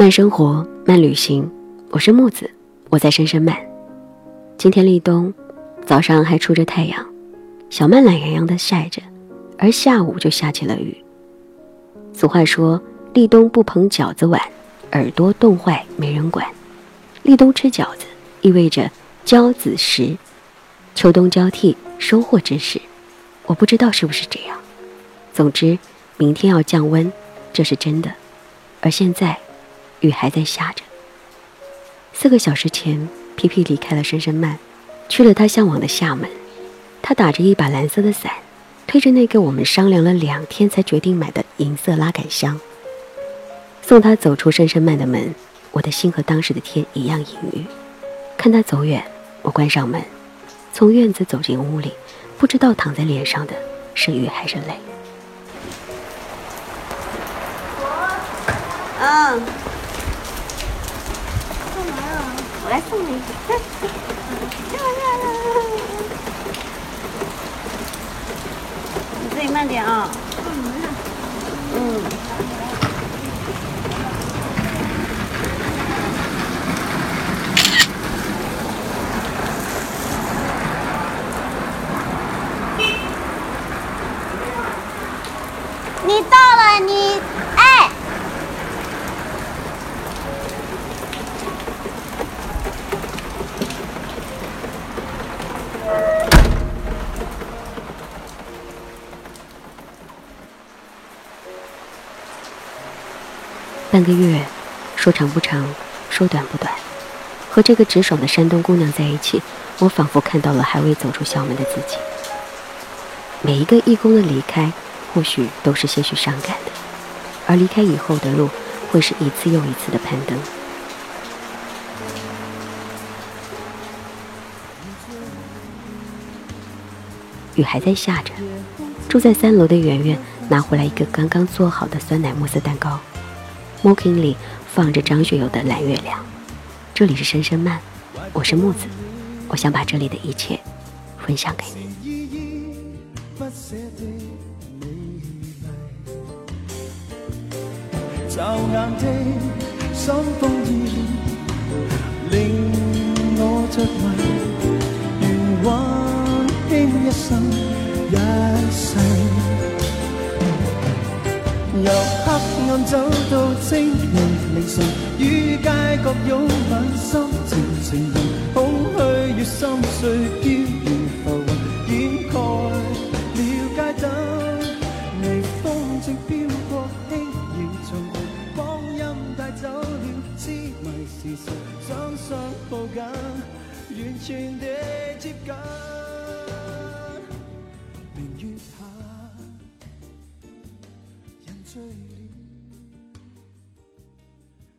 慢生活，慢旅行。我是木子，我在深深慢。今天立冬，早上还出着太阳，小曼懒洋洋地晒着，而下午就下起了雨。俗话说：“立冬不捧饺子碗，耳朵冻坏没人管。”立冬吃饺子意味着交子时，秋冬交替收获之时。我不知道是不是这样。总之，明天要降温，这是真的。而现在。雨还在下着。四个小时前，皮皮离开了深深曼，去了他向往的厦门。他打着一把蓝色的伞，推着那个我们商量了两天才决定买的银色拉杆箱，送他走出深深曼的门。我的心和当时的天一样阴郁。看他走远，我关上门，从院子走进屋里，不知道躺在脸上的是雨还是泪。嗯。我来送你。你自己慢点啊。嗯。你到了，你。半个月，说长不长，说短不短。和这个直爽的山东姑娘在一起，我仿佛看到了还未走出校门的自己。每一个义工的离开，或许都是些许伤感的，而离开以后的路，会是一次又一次的攀登。雨还在下着，住在三楼的圆圆拿回来一个刚刚做好的酸奶慕斯蛋糕。M o k i n g 里放着张学友的《蓝月亮》，这里是深深慢，我是木子，我想把这里的一切分享给你。由黑暗走到清明凌晨，与街角拥吻，心情情人，空虚与心碎飘如浮云，掩盖了街灯。微风正飘过，轻摇长裙，光阴带走了痴迷时辰，双双抱紧，完全地接近。醉了，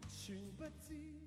全不知。